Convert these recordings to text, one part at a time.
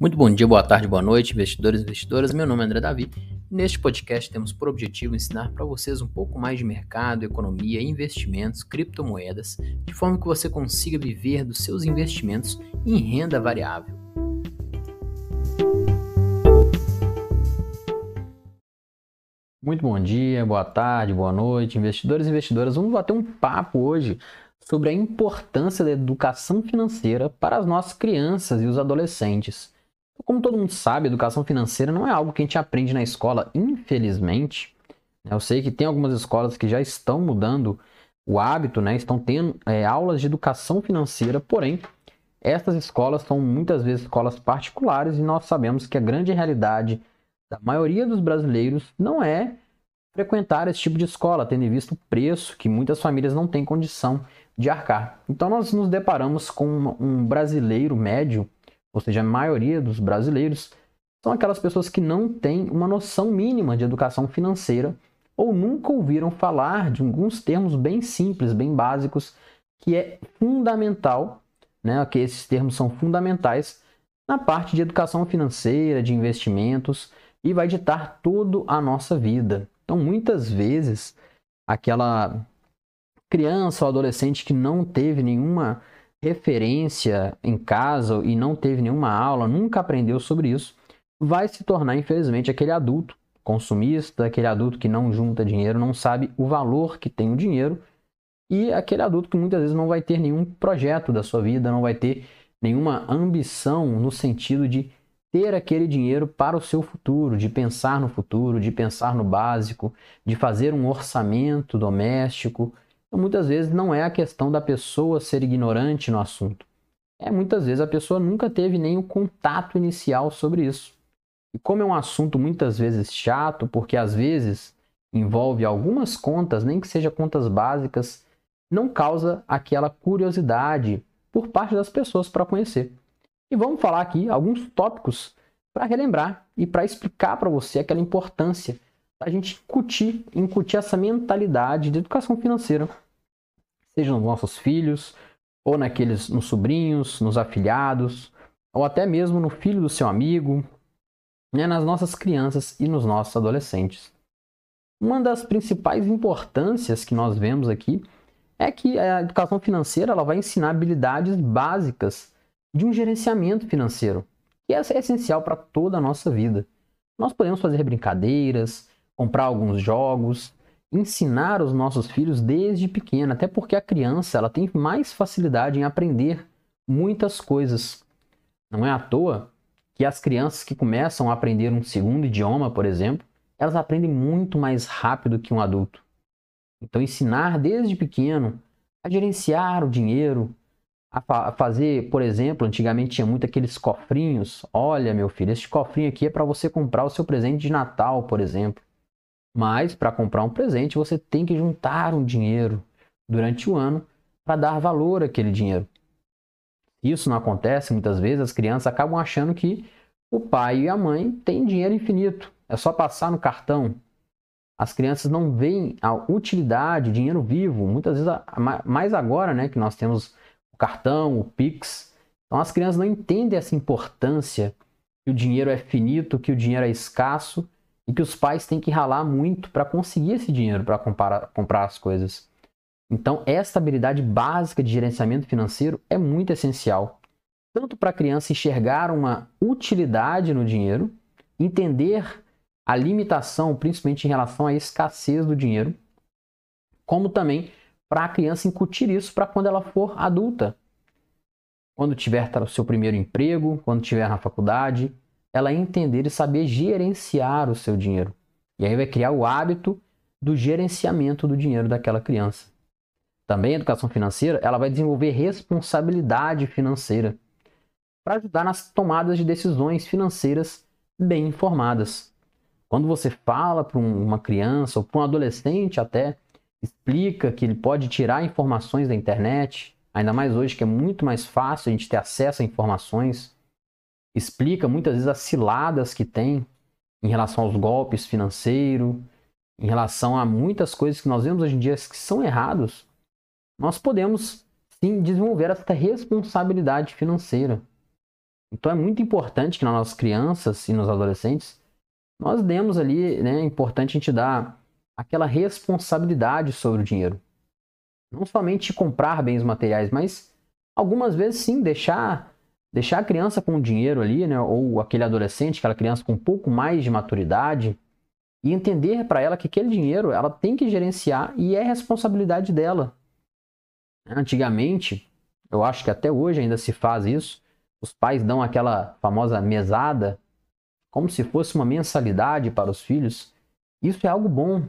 Muito bom dia, boa tarde, boa noite, investidores e investidoras. Meu nome é André Davi. Neste podcast temos por objetivo ensinar para vocês um pouco mais de mercado, economia, investimentos, criptomoedas, de forma que você consiga viver dos seus investimentos em renda variável. Muito bom dia, boa tarde, boa noite, investidores e investidoras. Vamos bater um papo hoje sobre a importância da educação financeira para as nossas crianças e os adolescentes. Como todo mundo sabe, educação financeira não é algo que a gente aprende na escola, infelizmente. Eu sei que tem algumas escolas que já estão mudando o hábito, né? estão tendo é, aulas de educação financeira, porém, essas escolas são muitas vezes escolas particulares e nós sabemos que a grande realidade da maioria dos brasileiros não é frequentar esse tipo de escola, tendo em vista o preço que muitas famílias não têm condição de arcar. Então, nós nos deparamos com um brasileiro médio ou seja, a maioria dos brasileiros, são aquelas pessoas que não têm uma noção mínima de educação financeira ou nunca ouviram falar de alguns termos bem simples, bem básicos, que é fundamental, né, que esses termos são fundamentais na parte de educação financeira, de investimentos e vai ditar toda a nossa vida. Então, muitas vezes, aquela criança ou adolescente que não teve nenhuma referência em casa e não teve nenhuma aula, nunca aprendeu sobre isso, vai se tornar, infelizmente, aquele adulto consumista, aquele adulto que não junta dinheiro, não sabe o valor que tem o dinheiro e aquele adulto que muitas vezes não vai ter nenhum projeto da sua vida, não vai ter nenhuma ambição no sentido de ter aquele dinheiro para o seu futuro, de pensar no futuro, de pensar no básico, de fazer um orçamento doméstico, então, muitas vezes não é a questão da pessoa ser ignorante no assunto. É muitas vezes a pessoa nunca teve nenhum contato inicial sobre isso. E como é um assunto muitas vezes chato, porque às vezes envolve algumas contas, nem que seja contas básicas, não causa aquela curiosidade por parte das pessoas para conhecer. E vamos falar aqui alguns tópicos para relembrar e para explicar para você aquela importância a gente incutir, incutir essa mentalidade de educação financeira, seja nos nossos filhos, ou naqueles nos sobrinhos, nos afilhados, ou até mesmo no filho do seu amigo, né, nas nossas crianças e nos nossos adolescentes. Uma das principais importâncias que nós vemos aqui é que a educação financeira ela vai ensinar habilidades básicas de um gerenciamento financeiro, que essa é essencial para toda a nossa vida. Nós podemos fazer brincadeiras, comprar alguns jogos, ensinar os nossos filhos desde pequena, até porque a criança ela tem mais facilidade em aprender muitas coisas. Não é à toa que as crianças que começam a aprender um segundo idioma, por exemplo, elas aprendem muito mais rápido que um adulto. Então, ensinar desde pequeno a gerenciar o dinheiro, a, fa fazer, por exemplo, antigamente tinha muito aqueles cofrinhos. Olha, meu filho, este cofrinho aqui é para você comprar o seu presente de Natal, por exemplo. Mas para comprar um presente, você tem que juntar um dinheiro durante o ano para dar valor àquele dinheiro. Isso não acontece muitas vezes, as crianças acabam achando que o pai e a mãe têm dinheiro infinito, é só passar no cartão. As crianças não veem a utilidade, dinheiro vivo, muitas vezes, mais agora né, que nós temos o cartão, o Pix. Então as crianças não entendem essa importância, que o dinheiro é finito, que o dinheiro é escasso e que os pais têm que ralar muito para conseguir esse dinheiro para comprar, as coisas. Então, essa habilidade básica de gerenciamento financeiro é muito essencial, tanto para a criança enxergar uma utilidade no dinheiro, entender a limitação, principalmente em relação à escassez do dinheiro, como também para a criança incutir isso para quando ela for adulta. Quando tiver o seu primeiro emprego, quando estiver na faculdade, ela entender e saber gerenciar o seu dinheiro. E aí vai criar o hábito do gerenciamento do dinheiro daquela criança. Também a educação financeira, ela vai desenvolver responsabilidade financeira para ajudar nas tomadas de decisões financeiras bem informadas. Quando você fala para uma criança ou para um adolescente até, explica que ele pode tirar informações da internet, ainda mais hoje que é muito mais fácil a gente ter acesso a informações explica muitas vezes as ciladas que tem em relação aos golpes financeiros, em relação a muitas coisas que nós vemos hoje em dia que são errados, nós podemos sim desenvolver essa responsabilidade financeira. Então é muito importante que nas nossas crianças e nos adolescentes nós demos ali, né, é importante a gente dar aquela responsabilidade sobre o dinheiro. Não somente comprar bens materiais, mas algumas vezes sim deixar deixar a criança com o dinheiro ali, né, ou aquele adolescente, aquela criança com um pouco mais de maturidade, e entender para ela que aquele dinheiro ela tem que gerenciar e é responsabilidade dela. Antigamente, eu acho que até hoje ainda se faz isso, os pais dão aquela famosa mesada como se fosse uma mensalidade para os filhos. Isso é algo bom,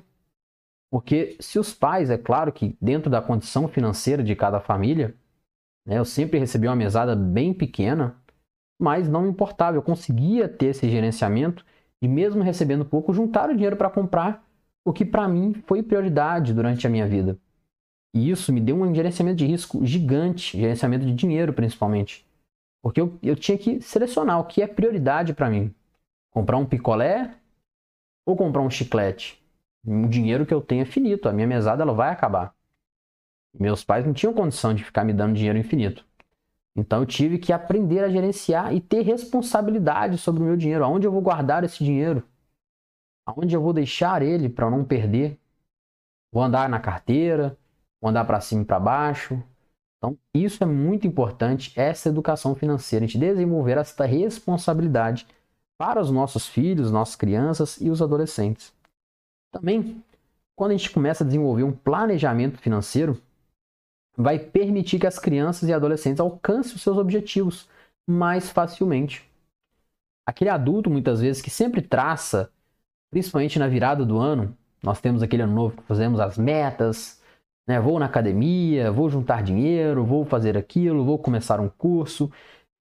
porque se os pais, é claro que dentro da condição financeira de cada família, né, eu sempre recebi uma mesada bem pequena, mas não me importava, eu conseguia ter esse gerenciamento e mesmo recebendo pouco, juntar o dinheiro para comprar o que para mim foi prioridade durante a minha vida. E isso me deu um gerenciamento de risco gigante, gerenciamento de dinheiro principalmente. Porque eu, eu tinha que selecionar o que é prioridade para mim. Comprar um picolé ou comprar um chiclete? O dinheiro que eu tenho é finito, a minha mesada ela vai acabar. Meus pais não tinham condição de ficar me dando dinheiro infinito. Então eu tive que aprender a gerenciar e ter responsabilidade sobre o meu dinheiro. Aonde eu vou guardar esse dinheiro? Aonde eu vou deixar ele para não perder? Vou andar na carteira? Vou andar para cima e para baixo? Então, isso é muito importante, essa educação financeira, a gente desenvolver essa responsabilidade para os nossos filhos, nossas crianças e os adolescentes. Também, quando a gente começa a desenvolver um planejamento financeiro, vai permitir que as crianças e adolescentes alcancem os seus objetivos mais facilmente. Aquele adulto, muitas vezes, que sempre traça, principalmente na virada do ano, nós temos aquele ano novo que fazemos as metas, né? vou na academia, vou juntar dinheiro, vou fazer aquilo, vou começar um curso.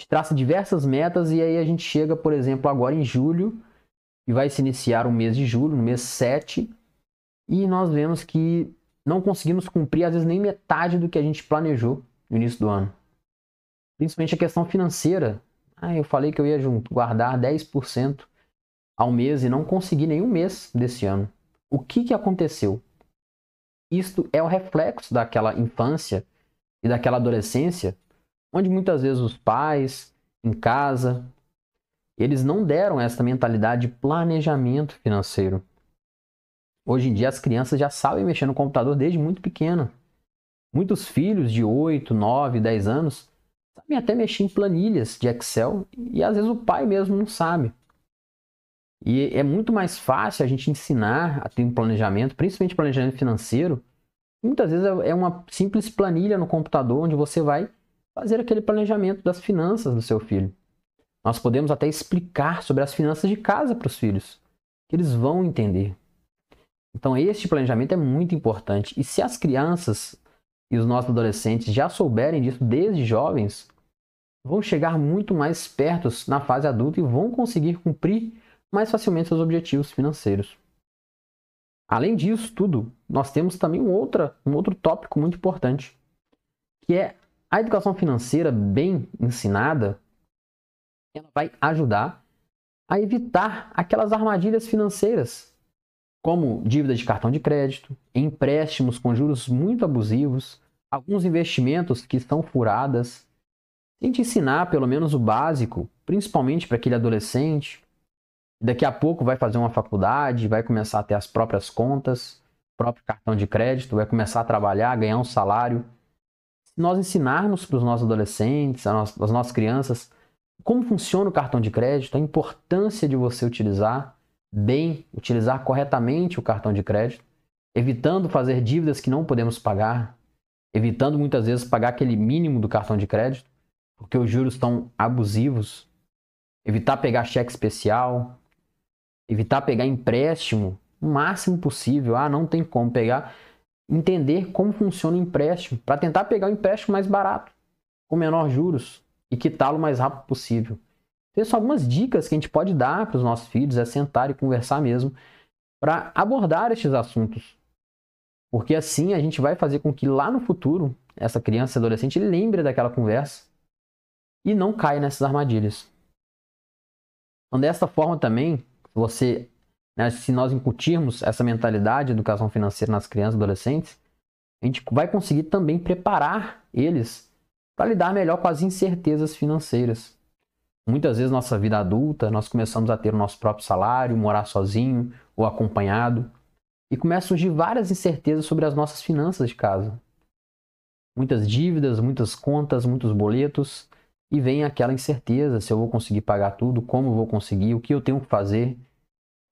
Traça diversas metas e aí a gente chega, por exemplo, agora em julho, e vai se iniciar o mês de julho, no mês 7, e nós vemos que não conseguimos cumprir, às vezes, nem metade do que a gente planejou no início do ano. Principalmente a questão financeira. Ah, eu falei que eu ia guardar 10% ao mês e não consegui nenhum mês desse ano. O que, que aconteceu? Isto é o reflexo daquela infância e daquela adolescência, onde muitas vezes os pais, em casa, eles não deram essa mentalidade de planejamento financeiro. Hoje em dia as crianças já sabem mexer no computador desde muito pequeno. Muitos filhos de 8, 9, 10 anos sabem até mexer em planilhas de Excel e às vezes o pai mesmo não sabe. E é muito mais fácil a gente ensinar a ter um planejamento, principalmente planejamento financeiro. Muitas vezes é uma simples planilha no computador onde você vai fazer aquele planejamento das finanças do seu filho. Nós podemos até explicar sobre as finanças de casa para os filhos, que eles vão entender. Então, este planejamento é muito importante. E se as crianças e os nossos adolescentes já souberem disso desde jovens, vão chegar muito mais perto na fase adulta e vão conseguir cumprir mais facilmente seus objetivos financeiros. Além disso tudo, nós temos também um, outra, um outro tópico muito importante, que é a educação financeira bem ensinada, ela vai ajudar a evitar aquelas armadilhas financeiras como dívida de cartão de crédito, empréstimos com juros muito abusivos, alguns investimentos que estão furadas. Tente ensinar pelo menos o básico, principalmente para aquele adolescente. Daqui a pouco vai fazer uma faculdade, vai começar a ter as próprias contas, próprio cartão de crédito, vai começar a trabalhar, ganhar um salário. Se nós ensinarmos para os nossos adolescentes, as nossas crianças, como funciona o cartão de crédito, a importância de você utilizar, bem, utilizar corretamente o cartão de crédito, evitando fazer dívidas que não podemos pagar, evitando muitas vezes pagar aquele mínimo do cartão de crédito, porque os juros estão abusivos, evitar pegar cheque especial, evitar pegar empréstimo o máximo possível. Ah, não tem como pegar. Entender como funciona o empréstimo, para tentar pegar o empréstimo mais barato, com menor juros e quitá-lo o mais rápido possível. Então, são algumas dicas que a gente pode dar para os nossos filhos, é sentar e conversar mesmo, para abordar estes assuntos. Porque assim a gente vai fazer com que lá no futuro, essa criança adolescente lembre daquela conversa e não caia nessas armadilhas. Então, dessa forma também, você, né, se nós incutirmos essa mentalidade de educação financeira nas crianças e adolescentes, a gente vai conseguir também preparar eles para lidar melhor com as incertezas financeiras. Muitas vezes, nossa vida adulta, nós começamos a ter o nosso próprio salário, morar sozinho ou acompanhado, e começam a surgir várias incertezas sobre as nossas finanças de casa. Muitas dívidas, muitas contas, muitos boletos, e vem aquela incerteza se eu vou conseguir pagar tudo, como vou conseguir, o que eu tenho que fazer,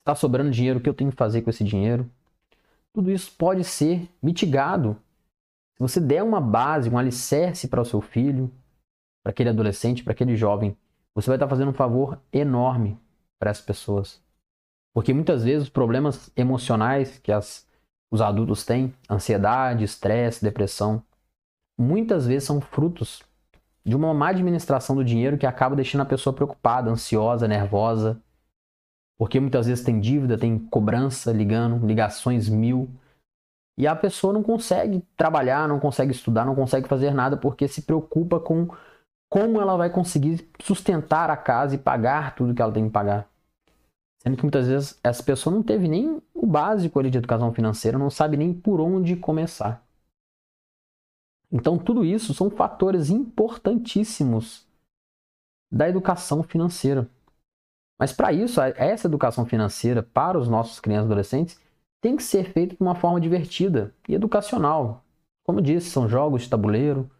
está sobrando dinheiro, o que eu tenho que fazer com esse dinheiro. Tudo isso pode ser mitigado se você der uma base, um alicerce para o seu filho, para aquele adolescente, para aquele jovem, você vai estar fazendo um favor enorme para essas pessoas. Porque muitas vezes os problemas emocionais que as, os adultos têm, ansiedade, estresse, depressão, muitas vezes são frutos de uma má administração do dinheiro que acaba deixando a pessoa preocupada, ansiosa, nervosa. Porque muitas vezes tem dívida, tem cobrança ligando, ligações mil. E a pessoa não consegue trabalhar, não consegue estudar, não consegue fazer nada porque se preocupa com como ela vai conseguir sustentar a casa e pagar tudo que ela tem que pagar. Sendo que muitas vezes essa pessoa não teve nem o básico ali de educação financeira, não sabe nem por onde começar. Então, tudo isso são fatores importantíssimos da educação financeira. Mas para isso, essa educação financeira para os nossos crianças e adolescentes tem que ser feita de uma forma divertida e educacional. Como eu disse, são jogos de tabuleiro,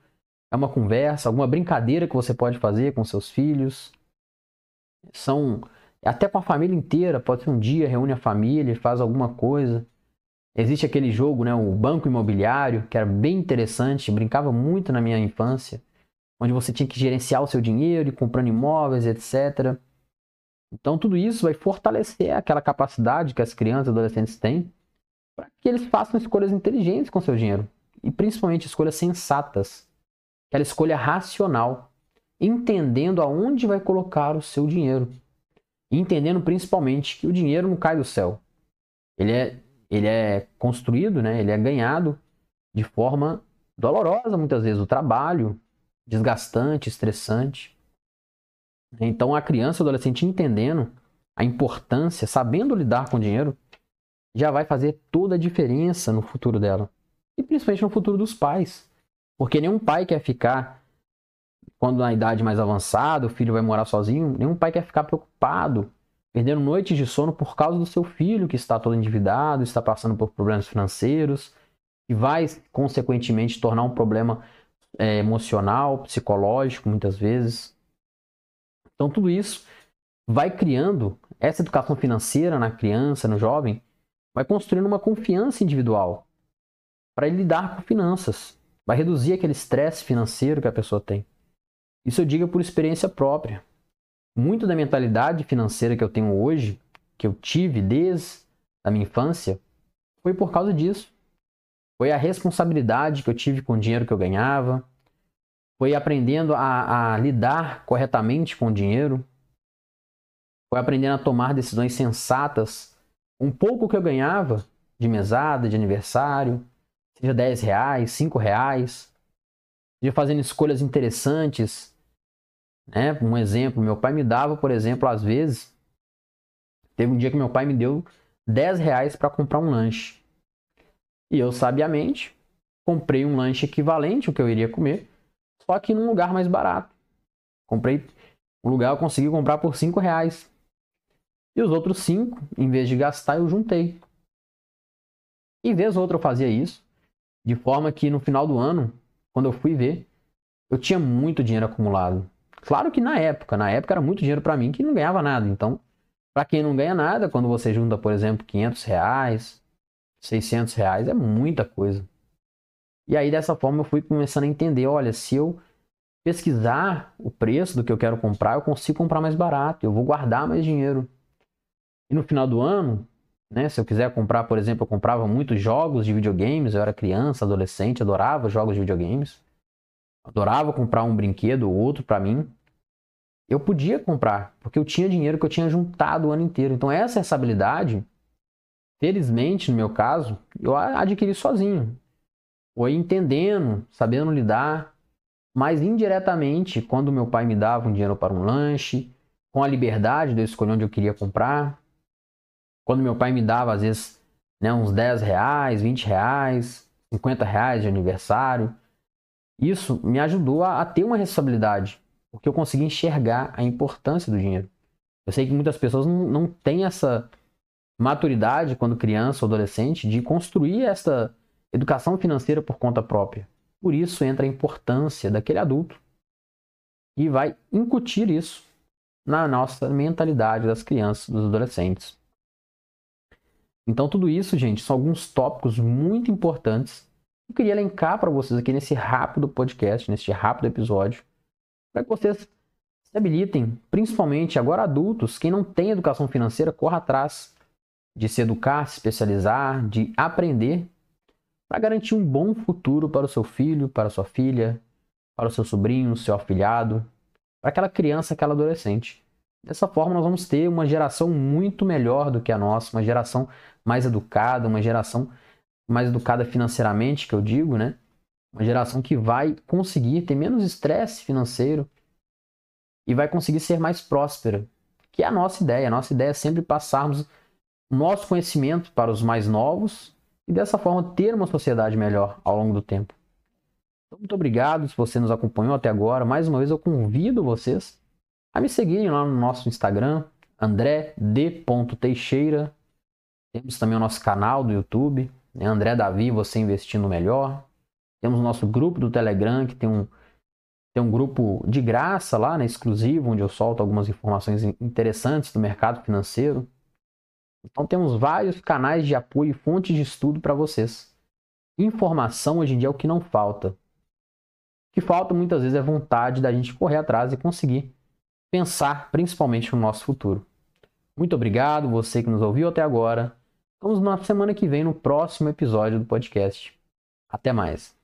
é uma conversa, alguma brincadeira que você pode fazer com seus filhos. São até com a família inteira, pode ser um dia, reúne a família, faz alguma coisa. Existe aquele jogo, né, o Banco Imobiliário, que era bem interessante, brincava muito na minha infância, onde você tinha que gerenciar o seu dinheiro, ir comprando imóveis, etc. Então tudo isso vai fortalecer aquela capacidade que as crianças e adolescentes têm para que eles façam escolhas inteligentes com seu dinheiro e principalmente escolhas sensatas, aquela escolha racional, entendendo aonde vai colocar o seu dinheiro e entendendo principalmente que o dinheiro não cai do céu. Ele é, ele é construído, né? ele é ganhado de forma dolorosa muitas vezes, o trabalho desgastante, estressante. Então a criança, o adolescente entendendo a importância, sabendo lidar com o dinheiro, já vai fazer toda a diferença no futuro dela. E principalmente no futuro dos pais. Porque nenhum pai quer ficar quando na idade mais avançada, o filho vai morar sozinho, nenhum pai quer ficar preocupado, perdendo noites de sono por causa do seu filho que está todo endividado, está passando por problemas financeiros e vai, consequentemente, tornar um problema é, emocional, psicológico, muitas vezes. Então, tudo isso vai criando essa educação financeira na criança, no jovem, vai construindo uma confiança individual para ele lidar com finanças, vai reduzir aquele estresse financeiro que a pessoa tem. Isso eu digo por experiência própria. Muito da mentalidade financeira que eu tenho hoje, que eu tive desde a minha infância, foi por causa disso. Foi a responsabilidade que eu tive com o dinheiro que eu ganhava, foi aprendendo a, a lidar corretamente com o dinheiro, foi aprendendo a tomar decisões sensatas. Um pouco que eu ganhava de mesada, de aniversário, seja 10 reais, 5 reais, seja fazendo escolhas interessantes né? Um exemplo, meu pai me dava, por exemplo, às vezes, teve um dia que meu pai me deu 10 reais para comprar um lanche. E eu, sabiamente, comprei um lanche equivalente ao que eu iria comer, só que num lugar mais barato. Comprei um lugar eu consegui comprar por 5 reais. E os outros 5, em vez de gastar, eu juntei. E vez ou outra eu fazia isso, de forma que no final do ano, quando eu fui ver, eu tinha muito dinheiro acumulado. Claro que na época, na época era muito dinheiro para mim que não ganhava nada. Então, para quem não ganha nada, quando você junta, por exemplo, 500 reais, 600 reais, é muita coisa. E aí dessa forma eu fui começando a entender, olha, se eu pesquisar o preço do que eu quero comprar, eu consigo comprar mais barato, eu vou guardar mais dinheiro. E no final do ano, né, se eu quiser comprar, por exemplo, eu comprava muitos jogos de videogames, eu era criança, adolescente, adorava jogos de videogames adorava comprar um brinquedo ou outro para mim, eu podia comprar, porque eu tinha dinheiro que eu tinha juntado o ano inteiro. Então essa essa habilidade, felizmente no meu caso, eu adquiri sozinho. Foi entendendo, sabendo lidar, mas indiretamente, quando meu pai me dava um dinheiro para um lanche, com a liberdade de eu escolher onde eu queria comprar, quando meu pai me dava às vezes né, uns 10 reais, 20 reais, 50 reais de aniversário, isso me ajudou a, a ter uma responsabilidade porque eu consegui enxergar a importância do dinheiro. Eu sei que muitas pessoas não, não têm essa maturidade quando criança ou adolescente de construir essa educação financeira por conta própria. Por isso entra a importância daquele adulto e vai incutir isso na nossa mentalidade das crianças, dos adolescentes. Então, tudo isso, gente, são alguns tópicos muito importantes que eu queria elencar para vocês aqui nesse rápido podcast, nesse rápido episódio, para que vocês se habilitem, principalmente agora adultos, quem não tem educação financeira, corra atrás de se educar, se especializar, de aprender para garantir um bom futuro para o seu filho, para a sua filha, para o seu sobrinho, seu afilhado, para aquela criança, aquela adolescente. Dessa forma, nós vamos ter uma geração muito melhor do que a nossa, uma geração mais educada, uma geração mais educada financeiramente, que eu digo, né? Uma geração que vai conseguir ter menos estresse financeiro e vai conseguir ser mais próspera, que é a nossa ideia. A nossa ideia é sempre passarmos o nosso conhecimento para os mais novos e dessa forma ter uma sociedade melhor ao longo do tempo. Então, muito obrigado se você nos acompanhou até agora. Mais uma vez eu convido vocês a me seguirem lá no nosso Instagram, andré.d.teixeira. Temos também o nosso canal do YouTube, né? André Davi, você investindo melhor. Temos o nosso grupo do Telegram, que tem um, tem um grupo de graça lá, né, exclusivo, onde eu solto algumas informações interessantes do mercado financeiro. Então temos vários canais de apoio e fontes de estudo para vocês. Informação hoje em dia é o que não falta. O que falta muitas vezes é vontade da gente correr atrás e conseguir pensar principalmente no nosso futuro. Muito obrigado, você que nos ouviu até agora. Vamos na semana que vem no próximo episódio do podcast. Até mais.